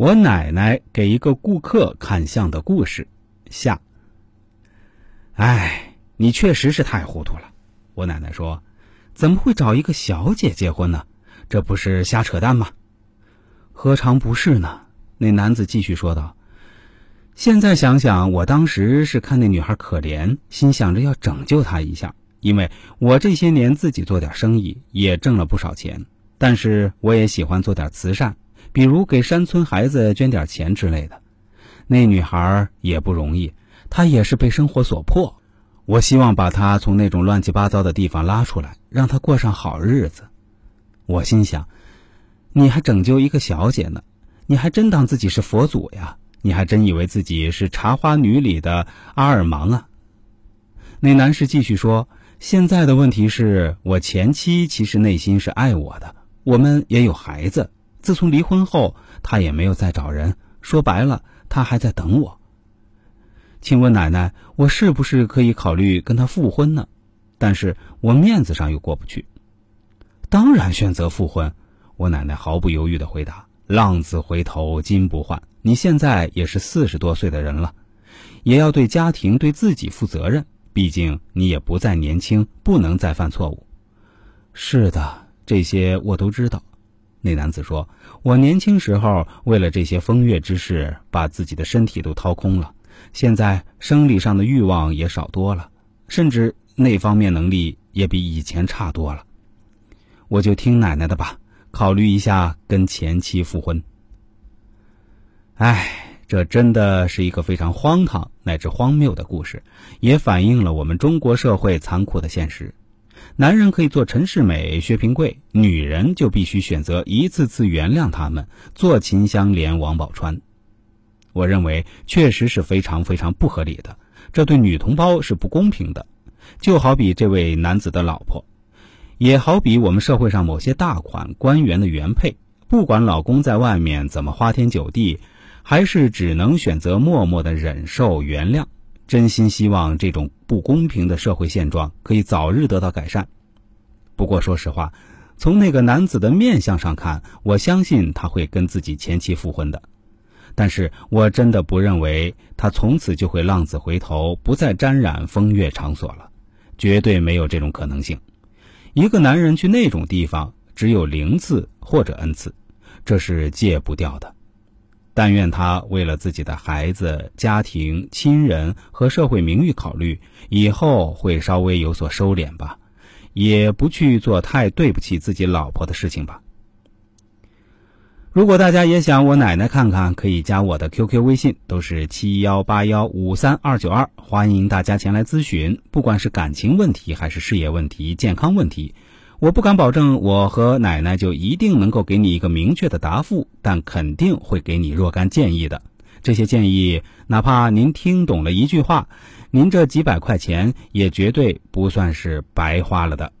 我奶奶给一个顾客看相的故事下。哎，你确实是太糊涂了。我奶奶说：“怎么会找一个小姐结婚呢？这不是瞎扯淡吗？”何尝不是呢？那男子继续说道：“现在想想，我当时是看那女孩可怜，心想着要拯救她一下，因为我这些年自己做点生意也挣了不少钱，但是我也喜欢做点慈善，比如给山村孩子捐点钱之类的。那女孩也不容易，她也是被生活所迫。”我希望把她从那种乱七八糟的地方拉出来，让她过上好日子。我心想，你还拯救一个小姐呢？你还真当自己是佛祖呀？你还真以为自己是《茶花女》里的阿尔芒啊？那男士继续说：“现在的问题是我前妻其实内心是爱我的，我们也有孩子。自从离婚后，他也没有再找人。说白了，他还在等我。”请问奶奶，我是不是可以考虑跟他复婚呢？但是我面子上又过不去。当然选择复婚，我奶奶毫不犹豫的回答：“浪子回头金不换，你现在也是四十多岁的人了，也要对家庭对自己负责任。毕竟你也不再年轻，不能再犯错误。”是的，这些我都知道。那男子说：“我年轻时候为了这些风月之事，把自己的身体都掏空了。”现在生理上的欲望也少多了，甚至那方面能力也比以前差多了。我就听奶奶的吧，考虑一下跟前妻复婚。哎，这真的是一个非常荒唐乃至荒谬的故事，也反映了我们中国社会残酷的现实：男人可以做陈世美、薛平贵，女人就必须选择一次次原谅他们，做秦香莲、王宝钏。我认为确实是非常非常不合理的，这对女同胞是不公平的。就好比这位男子的老婆，也好比我们社会上某些大款官员的原配，不管老公在外面怎么花天酒地，还是只能选择默默的忍受原谅。真心希望这种不公平的社会现状可以早日得到改善。不过说实话，从那个男子的面相上看，我相信他会跟自己前妻复婚的。但是我真的不认为他从此就会浪子回头，不再沾染风月场所了，绝对没有这种可能性。一个男人去那种地方，只有零次或者 n 次，这是戒不掉的。但愿他为了自己的孩子、家庭、亲人和社会名誉考虑，以后会稍微有所收敛吧，也不去做太对不起自己老婆的事情吧。如果大家也想我奶奶看看，可以加我的 QQ 微信，都是七幺八幺五三二九二，欢迎大家前来咨询。不管是感情问题，还是事业问题、健康问题，我不敢保证我和奶奶就一定能够给你一个明确的答复，但肯定会给你若干建议的。这些建议，哪怕您听懂了一句话，您这几百块钱也绝对不算是白花了的。